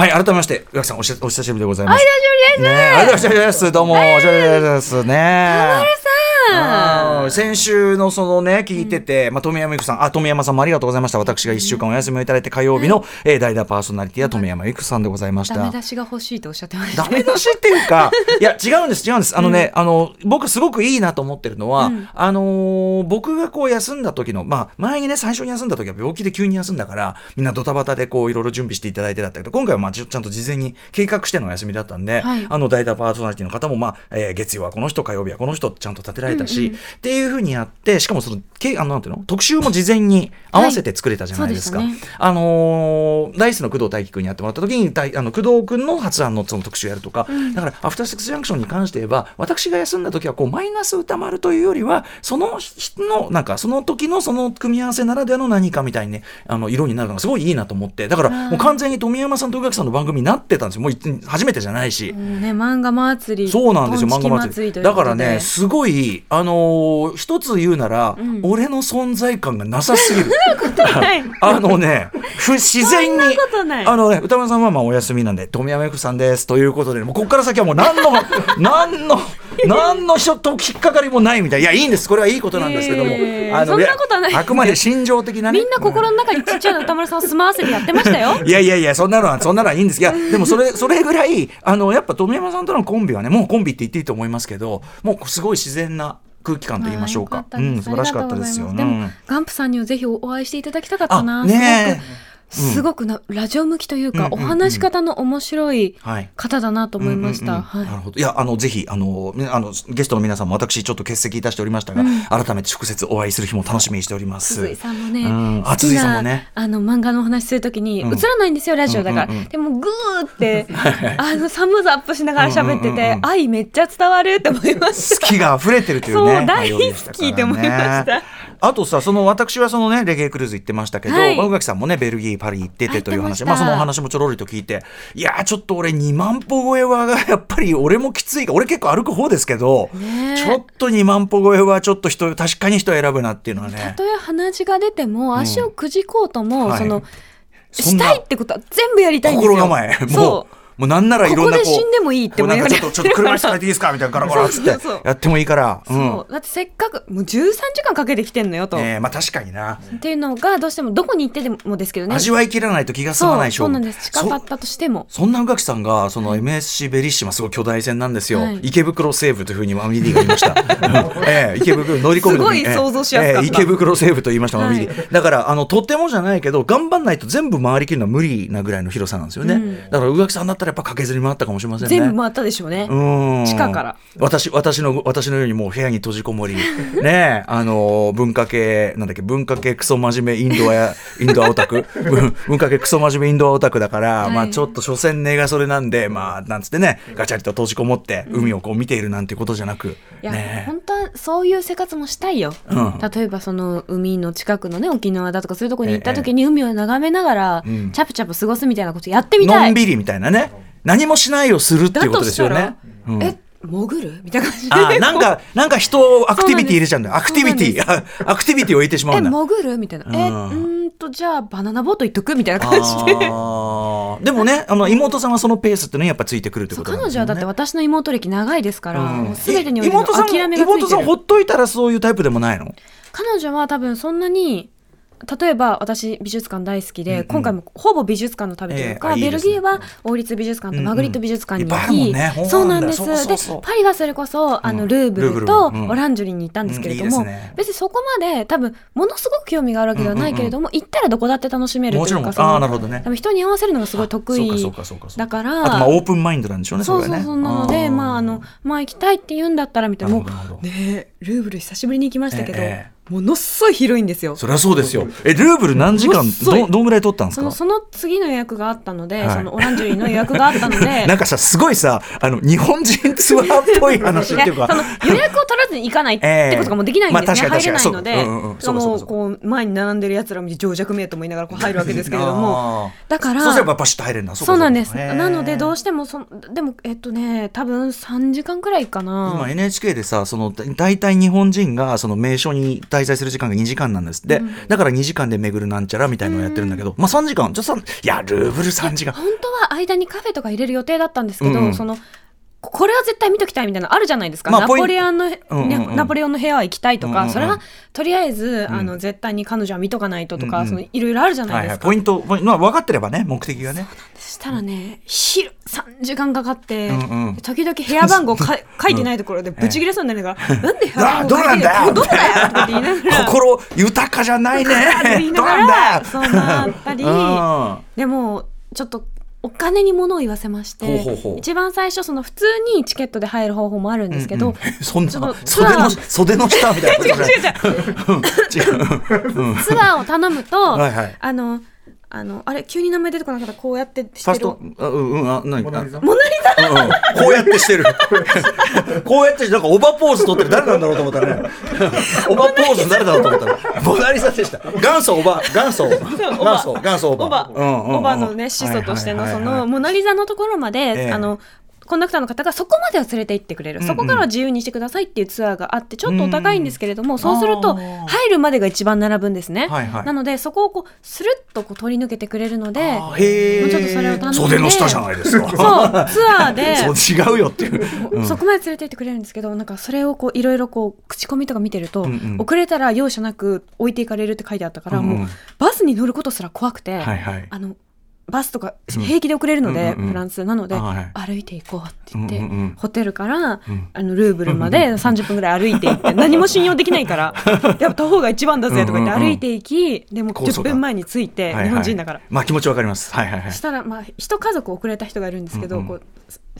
はい改めまして宇垣さんおしお久しぶりでございます。久しぶりです。ねありがとうございます。どうもお久しぶりです。ね。あー先週のそのね聞いてて、まあ、富山由紀さんあ富山さんもありがとうございました。私が1週間お休みをいただいて火曜日の、えー代打パーソナリティは富山由紀さんでございました。ダメ出しが欲しいとおっしゃってました。ダメ出しっていうか、いや、違うんです、違うんです。あのね、あの、僕すごくいいなと思ってるのは、あのー僕がこう休んだ時の、まあ、前にね、最初に休んだ時は病気で急に休んだから、みんなドタバタでこう、いろいろ準備していただいてだったけど、今回はまあ、ちゃんと事前に計画してのお休みだったんで、はい。あの、代打パーソナリティの方も、まあ、えー月曜はこの人、火曜日はこの人、ちゃんと立てられたし、っていうふうにやって、しかもその、けあの、なんていうの？特集も事前に 合わせて作れたじゃないですか。はいそうでしたあのーダイスの工藤大輝君にやってもらった時に大あの工藤君の発案のその特集やるとか、だからアフターシックスジャンクションに関して言えば私が休んだ時はこうマイナス歌丸というよりはその人のなんかその時のその組み合わせならではの何かみたいにねあの色になるのがすごいいいなと思って。だからもう完全に富山さんと宇垣さんの番組になってたんですよ。もうい初めてじゃないし。もうね漫画祭りそうなんですよ。漫画祭り。だからねすごいあのー一つ言うなら、俺の存在感がなさすぎる。あのね不自然にあのね歌丸さんはまあお休みなんで富山由紀さんですということでもうここから先はもう何の 何の何の人と引っかかりもないみたい。いやいいんです。これはいいことなんですけども、えーあのそんなことはない。やあくまで心情的なね。みんな心の中にちっちゃな歌丸さんを住まわせてやってましたよ。いやいやいや、そんなのは、そんなのはいいんです。いや、でもそれ、それぐらい、あの、やっぱ富山さんとのコンビはね、もうコンビって言っていいと思いますけど、もうすごい自然な空気感と言いましょうか。うん、素晴らしかったですよ。ありがとうございます。うんでもガンプさんにはぜひお会いしていただきたかったな。あねすごくなラジオ向きというか、お話し方の面白いはい。方だなと思いました、なるほど。いや、あの、ぜひ、あの、ねあの、ゲストの皆さんも私、ちょっと欠席いたしておりましたが、改めて直接お会いする日も楽しみにしております。鈴井さんもね、うん。あ鈴井さんもな、ね。あの漫画のお話するときに、うん。映らないんですよラジオだから、でもグーって あのサムズアップしながら喋ってて、愛めっちゃ伝わるって思いました。好きが溢れてるというね。そう大好きって思いましたあとさ、その私はそのね、レゲエクルーズ行ってましたけど、はい。さんもね、ベルギー、パリ行っててという話、まあそのお話もちょろりと聞いて、いやー、ちょっと俺2万歩超えは、やっぱり俺もきついか、俺結構歩く方ですけど、ねえ。ちょっと2万歩超えはちょっと人、確かに人選ぶなっていうのはたね。とえ鼻血が出ても足をくじこうとも、はい。そのしたいってことは全部やりたいんですよ。心構え。もうそ、もうなんならいろんなここで死んでもいいってこうなんかちょっと、ちょっと車椅子変えていいですかみたいな。ガラガラっつってやってもいいから。う、そう。だってせっかくもう13時間かけてきてんのよと、ねえまあ確かにな。っていうのがどうしてもどこに行ってでもですけどね。味わいきらないと気が済まないそうそうなんです。近かったとしても。そんな宇垣さんがその MSC ベリッシマすごい巨大船なんですよ、はい。池袋西部というふうにマミリーが言いました、う んええ池袋乗り込むすごい想像しやすかった。ええ池袋西部と言いました。マミリー、はい。だからあのとってもじゃないけど頑張んないと全部回りきるのは無理なぐらいの広さなんですよね、うん。だから宇垣さんだったらやっぱ駆けずり回ったかもしれませんね。全部回ったでしょうね、うん。地下から。私私の私のようにもう部屋に閉じこもり。ねえ あの文化系なんだっけ文化系クソ真面目インドアや インドアオタク？文文化系クソ真面目インドアオタクだから、はい。まあちょっと所詮根がそれなんでまあなんつってねガチャリと閉じこもって海をこう見ているなんてことじゃなく、いや、ねえ。本当はそういう生活もしたいよ、うん。例えばその海の近くのね沖縄だとかそういうとこに行った時に海を眺めながら、うん。チャプチャプ過ごすみたいなことやってみたい。のんびりみたいなね何もしないをするっていうことですよね。うん。え潜るみたいな感じで。あーなんかなんか人をアクティビティ入れちゃうんだよ。アクティビティ。アクティビティを入れてしまうえんだ。潜るみたいな、うん。えうーんとじゃあバナナボート行っとくみたいな感じで。でもねあの妹さんはそのペースってねやっぱついてくるってことね。彼女はだって私の妹歴長いですから、うん。もう全てにおいて諦めがついてる。妹さんほっといたらそういうタイプでもないの？彼女は多分そんなに例えば私美術館大好きで、うんうん。今回もほぼ美術館の旅というか、ええあいいね。ベルギーは王立美術館とマグリット美術館に行き、うんうんねそうなんです。でパリはそれこそあのうんルーブルとうん。オランジュリーに行ったんですけれども、うんいいね。別にそこまで多分ものすごく興味があるわけではないけれども、行ったらどこだって楽しめるというかほどね。多分人に合わせるのがすごい得意だからまあオープンマインドなんでしょうねそうそうそうなのでまああのまあ行きたいって言うんだったらみたいなもうねえルーブル久しぶりに行きましたけど、えものすごい広いんですよ。そりゃそうですよ。えルーブル何時間？どどんぐらい取ったんですか？その次の予約があったので、はい。そのオランジュリーの予約があったので なんかさすごいさあの日本人ツアーっぽい話っていうか。その予約を取らずに行かないってことがもうできないんですね、ええまあ入れないので、う。もうこう前に並んでるやつらを見て情弱めと思いながらこう入るわけですけれども。だからそうすればパシッと入れるんだ。そうなんです。なのでどうししてもそでもえっとね多分3時間くらいかな。今 NHK でさそのだ大体日本人がその名所に対滞在する時間が2時間なんです。って、だから2時間で巡るなんちゃらみたいなのをやってるんだけど、まあ3時間。ちょっとさいやルーブル3時間。本当は間にカフェとか入れる予定だったんですけど、うんうん。そのここれは絶対見ときたいみたいなのあるじゃないですか、ナまあポインポレオンの、ねうんうんうん。ナポレオンの部屋は行きたいとか、うんうんうん。それはとりあえず、んあの絶対に彼女は見とかないととか、うんうん。そのいろいろあるじゃないはいはい、ですか、ポイントポイントまあ分かってればね目的がね。そしたらね昼3時間かかって、うんうん。時々部屋番号か 書いてないところでブチ切れそうになるから、なんで部屋番号書いてどうなんだよ。どうだよって言いながら。心豊かじゃないね。どうなんだよ。らそうなったり。うん。でもちょっとお金に物を言わせまして一番最初その普通にチケットで入る方法もあるんですけど、うんうん。そんな袖の袖の下みたいな 違う違う違う。ツアーを頼むとはいはい。あのあのあれ急に名前出てこなかった？こうやってしてる？ファースト？あうんうんあ何？モナリザ？あうんうん。こうやってしてる。こうやってなんかオバポーズ取ってる誰なんだろうと思ったらね。オバポーズ誰だろうと思ったらモナリザでした。元祖オバ元祖。元祖元祖オバ。オバ、うんうんうん。オバのね始祖としてのそのモナリザのところまで、ええ。あのコンダクターの方がそこまでは連れて行ってくれる、うんうん。そこからは自由にしてくださいっていうツアーがあってちょっとお高いんですけれども、そうすると入るまでが一番並ぶんですね、はいはい。なのでそこをこうスルッとこう取り抜けてくれるのでもうちょっとそれを頼んで。袖の下じゃないですか。そうツアーで。そう違うよっていう、うん。そこまで連れて行ってくれるんですけどなんかそれをこういろいろこう口コミとか見てると、うんうん。遅れたら容赦なく置いていかれるって書いてあったから、うんうん。もうバスに乗ることすら怖くて、はいはい。あのバスとか平気で遅れるので、うんうんうん。フランス。なので、はい。歩いていこうって言って、うんうんうん。ホテルから、ん。あのルーブルまで30分ぐらい歩いていって何も信用できないから やっぱ徒歩が一番だぜとか言って歩いていきでも10高速だ分前に着いて、はいはい日本人だから。まあ気持ちわかります。はいはいはい。したら、まあ、一家族遅れた人がいるんですけど、うんうん。こう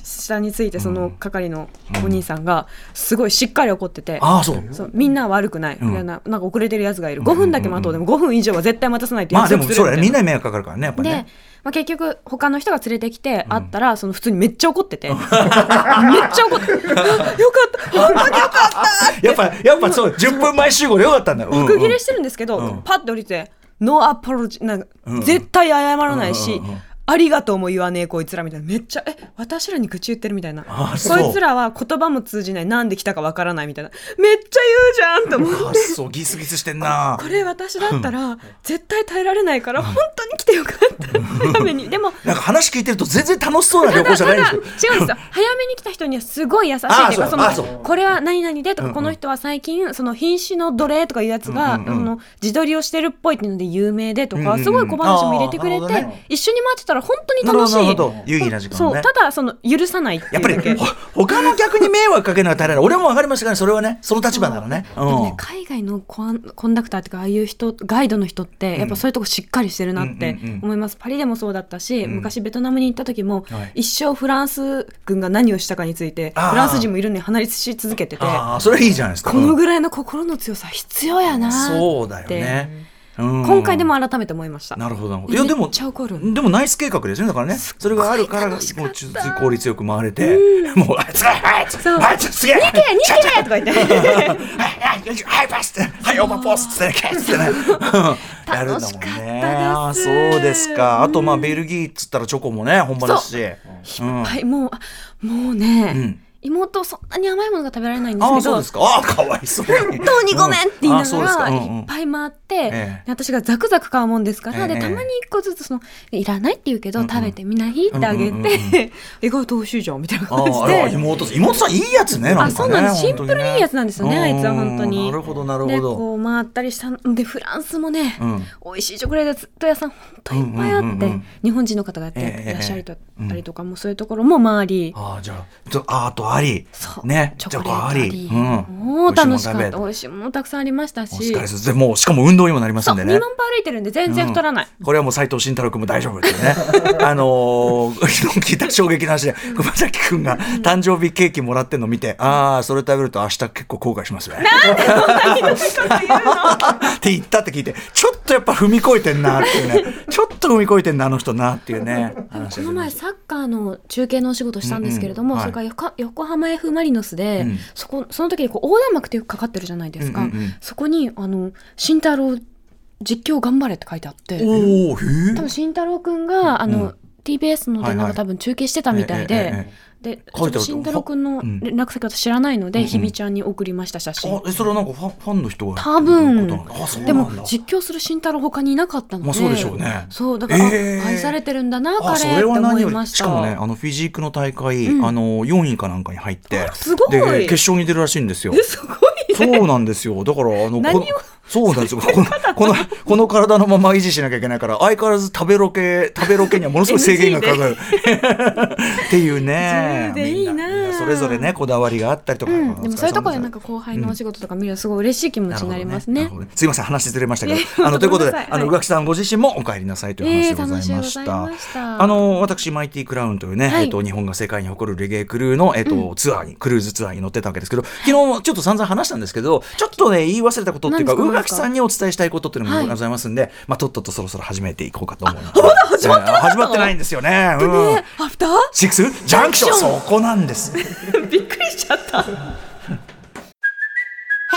下についてその係のお兄さんがすごいしっかり怒ってて、ああそう。そうみんなは悪くない、いななんか遅れてるやつがいる。5分だけ待とう。でも5分以上は絶対待たせないってまあでも約束するみたいなそうだね。みんなに迷惑かかるからねやっぱで、ねまあ、結局他の人が連れてきて会ったら、その普通にめっちゃ怒ってて。めっちゃ怒って。あ よかった。本当によかったやっぱやっぱそう10分前集合でよかったんだよ、うんうん。服切れしてるんですけど、うん。パッと降りてノーアポロジなんか、うん。絶対謝らないし、うんうんうんありがとうも言わねえこいつらみたいな。めっちゃえ私らに愚痴言ってるみたいな。あそう。こいつらは言葉も通じない。なんで来たかわからないみたいな。めっちゃ言うじゃんと思あってそうギスギスしてんな。これ私だったら絶対耐えられないから本当に来てよかった。早めに。でもなんか話聞いてると全然楽しそうな旅行じゃないんですよ。違うんですよ。早めに来た人にはすごい優しいってあいう。かこれは何々でとか、この人は最近その品種の奴隷とかいうやつが、の自撮りをしてるっぽいっていうので有名でとか、すごい小話も入れてくれて、一緒に待ってたら本当に楽しい。どなるほど。有意義な時間そう。ねただその許さないっていうだけ。やっぱりほ他の客に迷惑かけるのは大変だ俺も分かりましたからそれはねその立場ならね。でもねうん。海外のコンコンダクターっていうかああいう人ガイドの人ってやっぱそういうとこしっかりしてるなって思います、パリでもそうだったし、ん。昔ベトナムに行った時も、はい。一生フランス軍が何をしたかについてフランス人もいるのに話し続けててああそれいいじゃないですか。このぐらいの心の強さ必要やなーって。そうだよね、うん今回でも改めて思いました。なるほどなるほど。いやでもでもナイス計画ですよねだからね。それがあるからもう効率よく回れてもうあいつあいつあいつすげえ「逃げ逃げ!」と。か言って。はいパスって。はいオーバーポスってねってね。やるんだもんねそうですか。あとまあベルギーっつったらチョコもね本場だし。う。ん。はいもうあもうね、うん妹そんなに甘いものが食べられないんですけど。ああそうですか。ああかわいそうに。本当にごめんって言いながらいっぱい回って、私がザクザク買うもんですから、ええ。でたまに一個ずつそのいらないって言うけど、食べてみないってあげて、意外と美味しいじゃんみたいなあ感じで。妹さん妹さんいいやつねなんかね。あそうなんです。シンプルにいいやつなんですよねあいつは本当に。うんなるほどなるでほど。こう回ったりしたのでフランスもね、うん。美味しいチョコレート屋さん本当いっぱいあって、日本人の方がやってええらっしゃったりとかも、そういうところも回り、ああじゃあちょありねチョコあり、もう楽しかった。美味しいものたくさんありましたし。しかも運動にもなります2んでね。万歩歩いてるんで全然太らない、うん。これはもう斉藤慎太郎君も大丈夫ってね。あの 聞いた衝撃の話で熊崎君が誕生日ケーキもらってんの見て、ああそれ食べると明日結構後悔しますね。って言ったって聞いてちょっとやっぱ踏み越えてんなっていうね。ちょっと踏み越えてんなあの人なっていうね。話この前サッカーの中継のお仕事したんですけれども、うんうんそれから横横浜 F・ マリノスで、うん。そこその時にこう横断幕ってよくかかってるじゃないですか、うんうんうん。そこにあの慎太郎実況頑張れって書いてあって。多分慎太郎くんがあの、うん。TBS のでなんか多分中継してたみたいで、ええええで慎太郎君のうん。連絡先私知らないので、うんひびちゃんに送りました写真、あえそれはなんかファンファンの人が多分。でも実況する慎太郎他にいなかったので、まあそうでしょうね。そうだから、あえー。愛されてるんだな彼って思いました。しかもねあのフィジークの大会、うん。あの4位かなんかに入って。すごい。で決勝に出るらしいんですよ。えすごいそうなんですよ。だからあの何をこそうなんですよ。この このこの体のまま維持しなきゃいけないから相変わらず食べロケ食べロケにはものすごい制限がかかる。っていうね。な。それぞれねこだわりがあったりとか、うん、でもそういうところでなんかか後輩のお仕事とか見るとすごい嬉しい気持ちになりますね。すいません話ずれましたけど。やあのということであのはい宇垣さんご自身もお帰りなさいという話でございましした。あの私マイティクラウンというね、はい。えっと日本が世界に誇るレゲエクルーのえっと、ツアーにクルーズツアーに乗ってたわけですけど昨日ちょっと散々話したんですけどちょっとね言い忘れたことっていうか？すか宇垣さんにお伝えしたいことっていうのはいもございますんで、まあとっととそろそろ始めていこうかと思います。まだ始まって始まってないんですよね。うんねアフター？シックス？ジャンクション？そこなんです。びっくりしちゃった。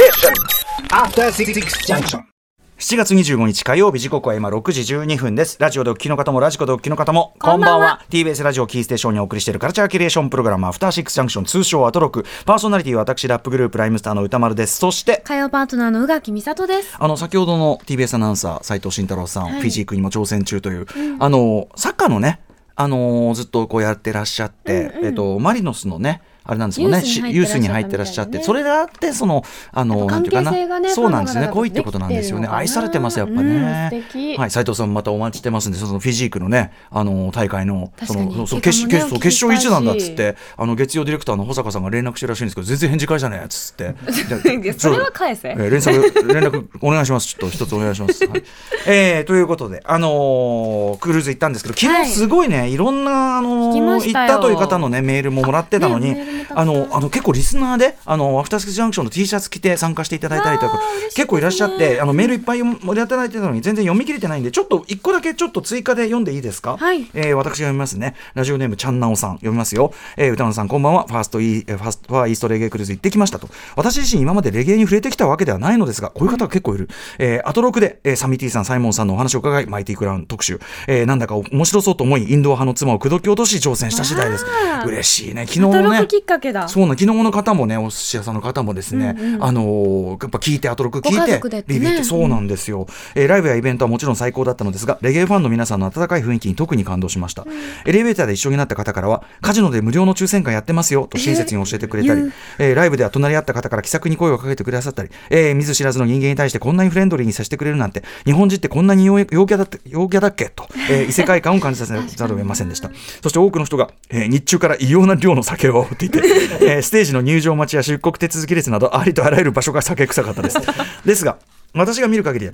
After Six Junction. 7月25日火曜日時刻は今6時12分です。ラジオでお聞きの方もラジコでお聞きの方もこんばんは。TBS ラジオキーステーションにお送りしているカルチャーキュレーションプログラムアフターシックスジャンクション通称アトロク。パーソナリティは私ラップグループライムスターの歌丸です。そして火曜パートナーの宇垣美里です。あの先ほどの TBS アナウンサー斉藤慎太郎さん、はいフィジークにも挑戦中という、あのサッカーのねあのずっとこうやってらっしゃって、えっとマリノスのねあれなんですよね。ユースに入ってらっしゃったみたいなね。ユースに入ってらっしゃって。それがあってそのあのなんていうかな。関係性がねそうなんですね。ファンの方々こういったことな。んですよね愛されてますやっぱね、はい斉藤さんまたお待ちしてますんでそのフィジークのねあの大会のそのそ決決決勝一なんだっつってあの月曜ディレクターの保坂さんが連絡してるらしいんですけど全然返事返さないやつっつって。でそれは返せ。えー連絡連絡お願いします。ちょっと一つお願いします。はい、えーということで、あのークルーズ行ったんですけど、昨はい。日すごいね、い、ろんなあの行ったという方のねメールももらってたのに、あのあの結構リスナーで、あのアフタースクジャンクションの T シャツ着て参加していただいたりとか結構いらっしゃって、あのメールいっぱい盛り当てられてたのに全然読み切れてないんで、ちょっと一個だけちょっと追加で読んでいいですか？はいえー私が読みますね。ラジオネームちゃんなおさん読みますよ。えー歌野さんこんばんは。ファーストファーストファーイーストレゲエクルーズ行ってきましたと。私自身今までレゲエに触れてきたわけではないのですが、こういう方が結構いる。えーアトロクで、えーサミティさん、サイモンさんのお話を伺い、マイティクラウン特集。えーなんだか面白そうと思い、インドア派の妻を口説き落とし挑戦した次第です嬉しいね。昨日もねっかけだ。そうな昨日の方もねお寿司屋さんの方もですね、あのーやっぱ聞いてアトロク聞いて族でってね。ビビってそうなんですよ、えーライブやイベントはもちろん最高だったのですがレゲエファンの皆さんの温かい雰囲気に特に感動しました、エレベーターで一緒になった方からはカジノで無料の抽選会やってますよと親切に教えてくれたり、えーライブでは隣り合った方から気さくに声をかけてくださったり、えー見ず知らずの人間に対してこんなにフレンドリーにさせてくれるなんて日本人ってこんなに陽陽キャだって陽キャだっけと、えー 異世界観を感じさせざるを得ませんでした。そして多くの人が、えー日中から異様な量の酒を煽ってて、えーステージの入場待ちや出国手続き列などありとあらゆる場所が酒臭かったです。ですが私が見る限り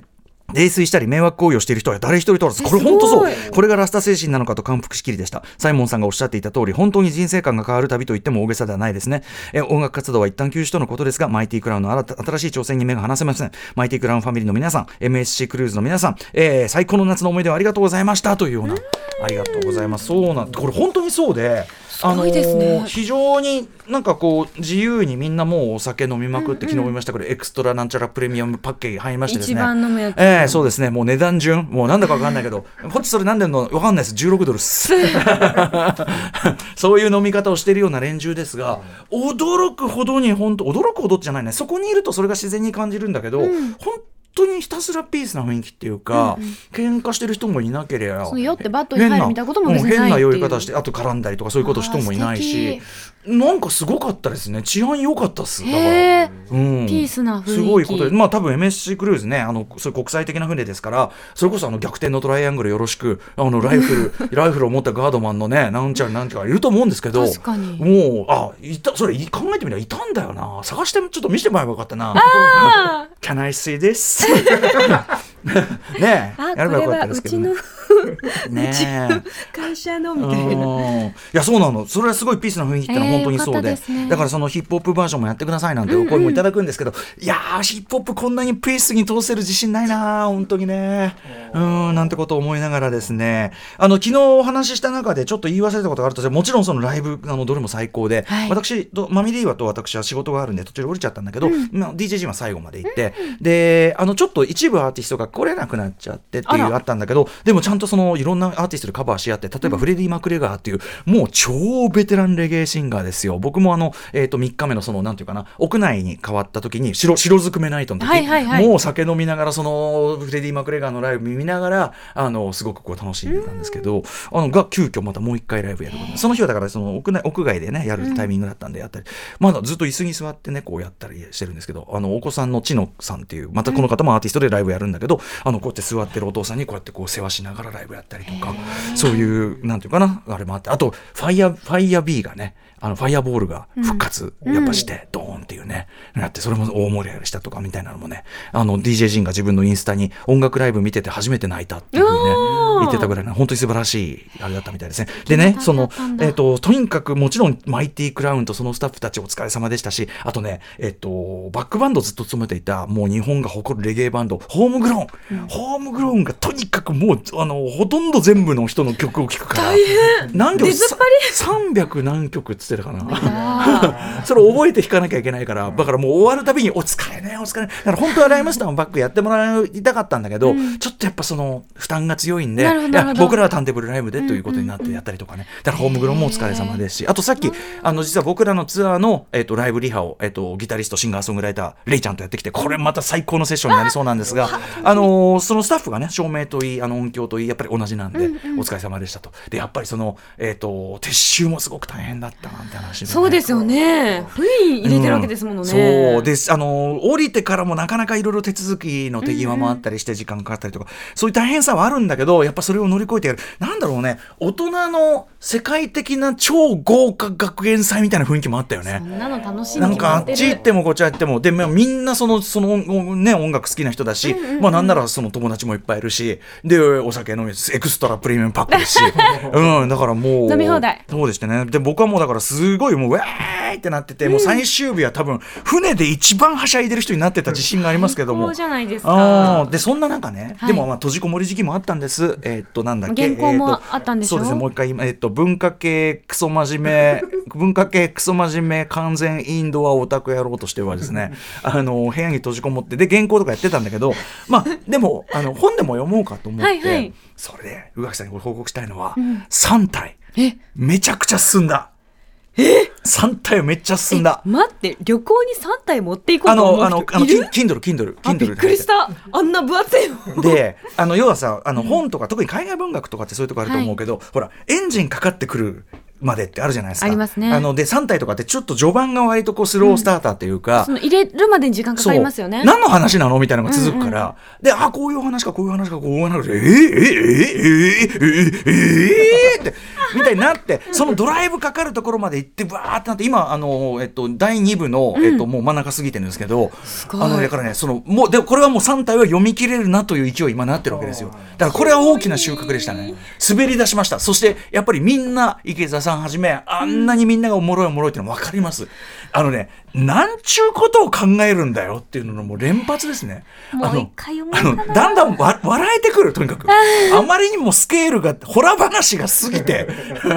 泥酔したり迷惑行為をしている人は誰一人とらず、これ本当そう。これがラスタ精神なのかと感服しきりでした。サイモンさんがおっしゃっていた通り、本当に人生観が変わる旅と言っても大げさではないですね。え音楽活動は一旦休止とのことですが、マイティクラウンの新た新しい挑戦に目が離せません。マイティクラウンファミリーの皆さん、MSC クルーズの皆さん、えー最高の夏の思い出をありがとうございましたというような、ありがとうございます。そうなんこれ本当にそうで、あごいですね非常になんかこう自由にみんなもうお酒飲みまくって、昨日も言いましたけどエクストラなんちゃらプレミアムパッケージ入りましてですね一番飲むやつええそうですね。もう値段順。もうなんだかわかんないけどこっちそれなんでんの？わかんないです。16ドルっす。そういう飲み方をしているような連中ですが驚くほどに本当驚くほどじゃないね。そこにいるとそれが自然に感じるんだけど、本当にひたすらピースな雰囲気っていうか、喧嘩してる人もいなければそう酔ってバットに入るみたいなことも別にない変なっていう酔い方してあと絡んだりとかそういうこと人もいないしあなんかすごかったですね治安良かったっすだから。へーうんピースなすごいことで、まあ多分 MSC クルーズね、あの、そういう国際的な船ですから、それこそあの逆転のトライアングルよろしく、あの、ライフル、ライフルを持ったガードマンのね、なんちゃらなんちゃらいると思うんですけど、確かにもう、あ、いた、それ考えてみればいたんだよな。探して、ちょっと見せてもらえばよかったな。Can I see this? ねえ、あ、やればよかったですけどね。ねえ。会社のみたいな。うん。いやそうなの。それはすごいピースな雰囲気ってのはえー本当にそうで,、よかったですね。だからそのヒップホップバージョンもやってくださいなんてお声もいただくんですけど、いやーヒップホップこんなにピースに通せる自信ないなー本当にね。うん。なんてことを思いながらですね。あの昨日お話しした中でちょっと言い忘れたことがあるとしてもちろんそのライブあのどれも最高で、はい。私とマミリーワと私は仕事があるんで途中で降りちゃったんだけど、まあ、DJG は最後まで行って、であのちょっと一部アーティストが来れなくなっちゃってっていうあったんだけどでもちゃんとそのいろんなアーティストでカバーし合って例えばフレディ・マクレガーっていう、もう超ベテランレゲエシンガーですよ。僕もあの、えー、と3日目のそのなんていうかな屋内に変わった時に白白ずくめナイトの時、もう酒飲みながらそのフレディ・マクレガーのライブ見ながらあのすごくこう楽しんでたんですけど、あのが急遽またもう一回ライブやるこその日はだからその屋内屋外でねやるタイミングだったんでやったり、まだずっと椅子に座ってねこうやったりしてるんですけどあのお子さんの知野さんっていうまたこの方もアーティストでライブやるんだけど、あのこうやって座ってるお父さんにこうやってこう世話しながらライブやったりとかそういうなんていうかなあれもあってあとファイヤーファイヤー B がねあのファイアボールが復活やっぱして、ドーンっていうねなってそれも大盛り上がりしたとかみたいなのもねあの DJ ジンが自分のインスタに音楽ライブ見てて初めて泣いたっていうふうにね言ってたぐらいな本当に素晴らしいあれだったみたいですね。でねそのえっ、ととにかくもちろんマイティクラウンとそのスタッフたちお疲れ様でしたしあとねえっ、とバックバンドずっと務めていたもう日本が誇るレゲエバンドホームグローン、ホームグローンがとにかくもうあのほとんど全部の人の曲を聴くから何曲出ずっぱ300何曲っつってたかな。あ それを覚えて弾かなきゃいけないから、だからもう終わるたびに、お疲れね、お疲れ。ね。だから本当はライムスターのバックやってもらいたかったんだけど、ちょっとやっぱその負担が強いんで、なるほどいやなるほど。僕らはターンテーブルライブでということになってやったりとかね。だからホームグロンもお疲れ様ですし、あとさっき、あの実は僕らのツアーの、えっとライブリハを、えっとギタリスト、シンガーソングライター、レイちゃんとやってきて、これまた最高のセッションになりそうなんですが、あのーそのスタッフがね、照明といい、あの音響といい、やっぱり同じなんで、お疲れ様でしたと。で、やっぱりその、えっと撤収もすごく大変だったなんて話でね。そうですよね。不意入れてるわけですものね。そうです。あの降りてからもなかなかいろいろ手続きの手際もあったりして時間かかったりとか、そういう大変さはあるんだけどやっぱそれを乗り越えてやる。なんだろうね。大人の世界的な超豪華学園祭みたいな雰囲気もあったよね。そ。んなの楽しみなんかあっち行ってもこっち行っても。で、まあ、みんなそのその、ね、音楽好きな人だし、まあなんならその友達もいっぱいいるしでお酒飲みエクストラプレミアムパックですし、うん、だからもう飲み放題。そうでしてね。で僕はもうだからすごいもうウェーイってなってて、もう最終日は多分船で一番はしゃいでる人になってた自信がありますけども。最高じゃないですあかー。でそんな中ね、はい。でもまあ閉じこもり時期もあったんですえーっとなんだっけ？原稿もあったんでしょ？そうですねもう一回えーっと文化系クソ真面目 文化系クソ真面目完全インドアオタク野郎としてはですね。あの部屋に閉じこもってで原稿とかやってたんだけどまあでもあの本でも読もうかと思って、はいはい。それで宇垣さんにこれ報告したいのは、ん。3体え？めちゃくちゃ進んだえ3体めっちゃ進んだ。待って旅行に3体持っていこうあと思うのあのあのキンドルキンドルキあンドルびっくりした。あんな分厚いの。であの要はさあの本とか、特に海外文学とかってそういうとこあると思うけど、ほらエンジンかかってくるまでってあるじゃないですか。ありますね。あので3体とかってちょっと序盤が割とこうスロースターターというか、その入れるまでに時間かかりますよね。何の話なのみたいなのが続くから、であこういう話かこういう話かこういう話かえー、えー、えー、えー、えー、えー、ってみたいになってそのドライブかかるところまで行ってバーってなって今あの、えっと、第2部の、えっと、もう真ん中過ぎてるんですけど、あのだからねそのもうでもこれはもう3体は読み切れるなという勢い今なってるわけですよ。だからこれは大きな収穫でしたね。滑り出しました。そしてやっぱりみんな池澤さんはじめあんなにみんながおもろいおもろいっていうの分かります。あのねなんちゅうことを考えるんだよっていうののもう連発ですね。あのあのだんだんわ笑えてくるとにかく。あまりにもスケールがホラ話が過ぎて。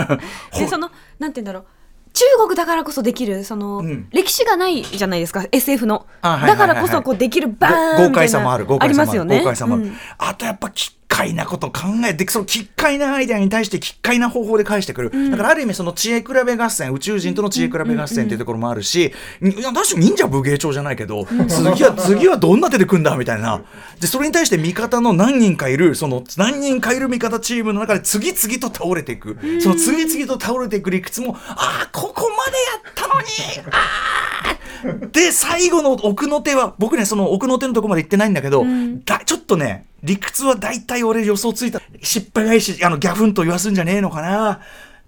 でそのなんて言うんだろう。中国だからこそできるその、うん。歴史がないじゃないですか SF の、あはいだからこそこうできるバーン豪みたいな。快さもある豪あ快さもある。りますうん。あとやっぱ奇怪なことを考えてその奇怪なアイデアに対して奇怪な方法で返してくる、だからある意味その知恵比べ合戦宇宙人との知恵比べ合戦っていうところもあるし、いや確かに忍者武芸帳じゃないけど、次は次はどんな手で組んだみたいな。でそれに対して味方の何人かいるその何人かいる味方チームの中で次々と倒れていく、その次々と倒れていく理屈もああここまでやったのにあーで最後の奥の手は僕ねその奥の手のとこまで行ってないんだけど、だちょっとね理屈は大体俺予想ついた。失敗ないしあのギャフンと言わすんじゃねえのかな。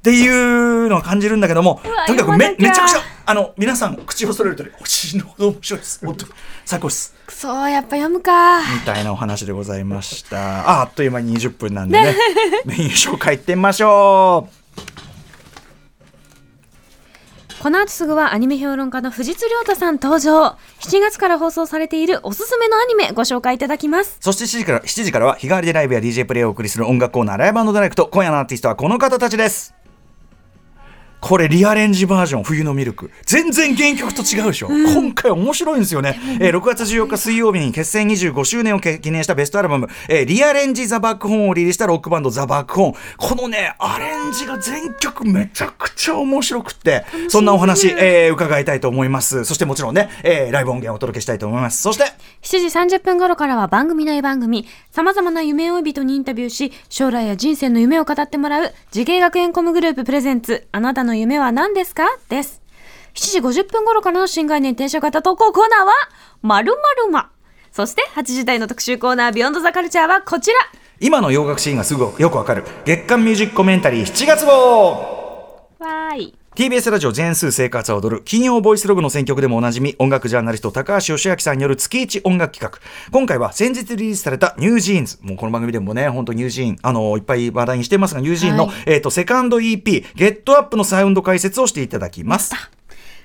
っていうのを感じるんだけどもわとにかくめめちゃくちゃあの皆さん口を揃えるとり死ぬほど面白いです本当に最高ですくそーやっぱ読むかみたいなお話でございましたああっという間に20分なんでねメニュー紹介いってみましょうこの後すぐはアニメ評論家の藤津亮太さん登場。7月から放送されているおすすめのアニメご紹介いただきます。そして7時から7時からは日替わりでライブや DJ プレイをお送りする音楽コーナーライブダイレクト。今夜のアーティストはこの方たちです。これリアレンジバージョン冬のミルク。全然原曲と違うでしょ、今回面白いんですよね、えー6月14日水曜日に結成25周年をけ記念したベストアルバム、えーリアレンジザバックホーンをリリースしたロックバンドザバックホーン。このねアレンジが全曲めちゃくちゃ面白くって。そんなお話、えー伺いたいと思います。そしてもちろんね、えーライブ音源をお届けしたいと思います。そして7時30分頃からは番組内番組様々な夢追い人にインタビューし将来や人生の夢を語ってもらう慈恵学園コムグループプレゼンツあなたの夢は何ですか？です。7時50分頃からの新概念転写型投稿コーナーはまるまるまそして8時台の特集コーナー Beyond the Culture はこちら。今の洋楽シーンがすぐよくわかる。月刊ミュージックコメンタリー7月号。わーい TBS ラジオジェーン・スー生活は踊る。金曜ボイスログの選曲でもおなじみ音楽ジャーナリスト高橋芳朗さんによる月一音楽企画。今回は先日リリースされたニュージーンズもうこの番組でもね本当ニュージーンあのいっぱい話題にしてますがニュージーンの、はい。えっ、とセカンド EP Get Up のサウンド解説をしていただきます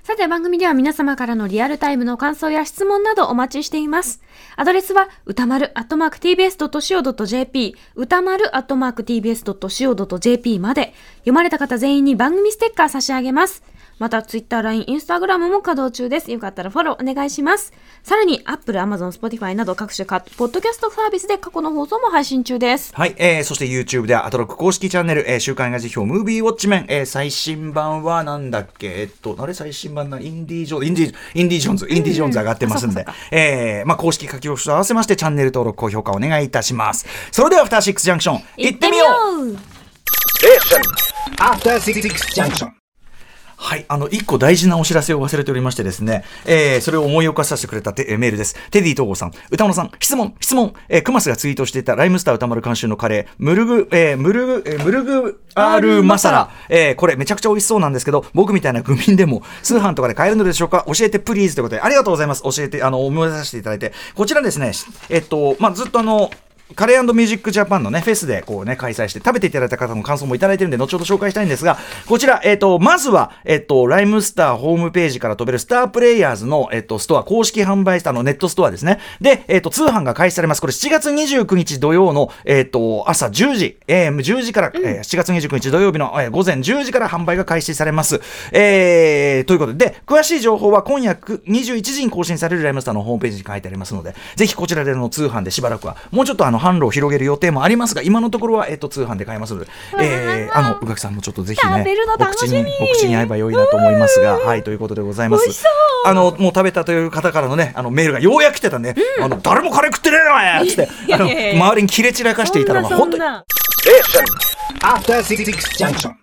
さて番組では皆様からのリアルタイムの感想や質問などお待ちしています。アドレスは歌丸アットマーク tbs.co.jp 歌丸アットマーク tbs.co.jp まで読まれた方全員に番組ステッカー差し上げます。また、ツイッター、LINE、インスタグラムも稼働中です。よかったらフォローお願いします。さらに、Apple、Amazon、Spotify など各種カポッドキャストサービスで過去の放送も配信中です。はい、えー、そして YouTube ではアトロック公式チャンネル、えー、週刊映画辞表ムービーウォッチメン、えー、最新版はなんだっけ？えっと、あれ？最新版な、インディージョーンズ、インディー、インディージョーンズ、インディージョーンズ上がってますんで、えー、まあ公式書き下ろしと合わせましてチャンネル登録、高評価お願いいたします。それでは、アフターシックスジャンクション、行ってみようう After Six Junction. はい、あの、一個大事なお知らせを忘れておりましてですね、えー、それを思い起こさせてくれたてえメールです。テディ東郷さん、歌野さん、質問、質問、えー、クマスがツイートしていたライムスター歌丸監修のカレー、ムルグ、えー、ムルグ、えー、ムルグアールマサラ、えー、これめちゃくちゃ美味しそうなんですけど、僕みたいな愚民でも通販とかで買えるのでしょうか？教えてプリーズということで、ありがとうございます。教えて、あの、思い出させていただいて、こちらですね、えっと、まあ、ずっとあの、カレーミュージックジャパンのね、フェスでこうね、開催して食べていただいた方の感想もいただいてるんで、後ほど紹介したいんですが、こちら、えっ、と、まずは、えっ、と、ライムスターホームページから飛べるスタープレイヤーズの、えっ、と、ストア、公式販売スターのネットストアですね。で、えっ、と、通販が開始されます。これ7月29日土曜の、えっ、と、朝10時、えー、10時から、えー7月29日土曜日の、えー午前10時から販売が開始されます。えー、ということで、で、詳しい情報は今夜く21時に更新されるライムスターのホームページに書いてありますので、ぜひこちらでの通販でしばらくは、もうちょっとあの、販路を広げる予定もありますが、今のところは、えっ、と、通販で買えますので、えー、あの、宇垣さんもちょっとぜひねお口に、お口に合えば良いなと思いますが、はい、ということでございます。美味しそう。あの、もう食べたという方からのね、あの、メールがようやく来てたね、あの、誰もカレー食ってねえのやつって、あの、周りに切れ散らかしていたら、まあ、本当に、After Six Junction.